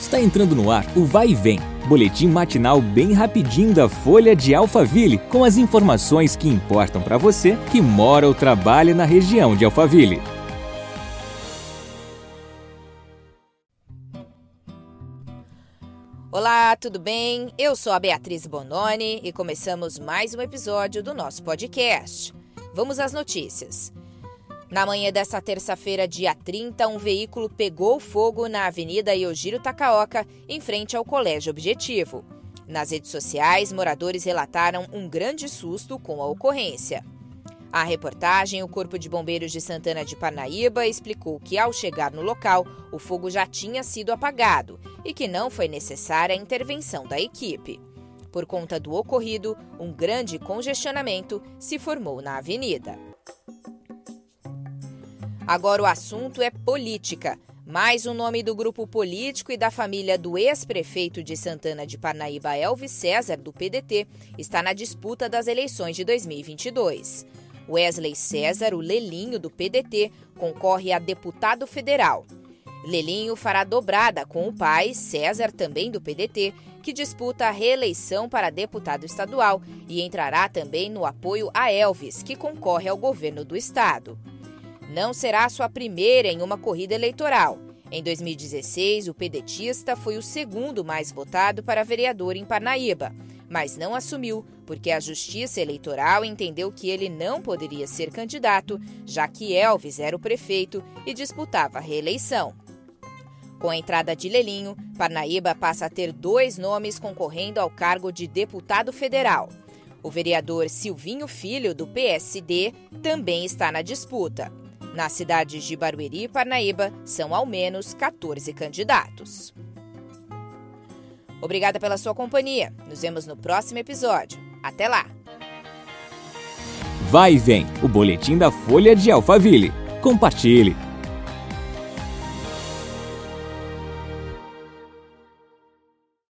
Está entrando no ar o Vai e Vem, boletim matinal bem rapidinho da Folha de Alphaville, com as informações que importam para você que mora ou trabalha na região de Alphaville. Olá, tudo bem? Eu sou a Beatriz Bononi e começamos mais um episódio do nosso podcast. Vamos às notícias. Na manhã desta terça-feira, dia 30, um veículo pegou fogo na Avenida Yojiro Takaoka, em frente ao Colégio Objetivo. Nas redes sociais, moradores relataram um grande susto com a ocorrência. A reportagem, o Corpo de Bombeiros de Santana de Parnaíba explicou que, ao chegar no local, o fogo já tinha sido apagado e que não foi necessária a intervenção da equipe. Por conta do ocorrido, um grande congestionamento se formou na avenida. Agora o assunto é política. Mais um nome do grupo político e da família do ex-prefeito de Santana de Parnaíba, Elvis César, do PDT, está na disputa das eleições de 2022. Wesley César, o Lelinho, do PDT, concorre a deputado federal. Lelinho fará dobrada com o pai, César, também do PDT, que disputa a reeleição para deputado estadual e entrará também no apoio a Elvis, que concorre ao governo do estado não será sua primeira em uma corrida eleitoral. Em 2016, o pedetista foi o segundo mais votado para vereador em Parnaíba, mas não assumiu porque a Justiça Eleitoral entendeu que ele não poderia ser candidato, já que Elvis era o prefeito e disputava a reeleição. Com a entrada de Lelinho, Parnaíba passa a ter dois nomes concorrendo ao cargo de deputado federal. O vereador Silvinho Filho, do PSD, também está na disputa. Nas cidades de Barueri e Parnaíba, são ao menos 14 candidatos. Obrigada pela sua companhia. Nos vemos no próximo episódio. Até lá! Vai e vem o boletim da Folha de Alphaville. Compartilhe!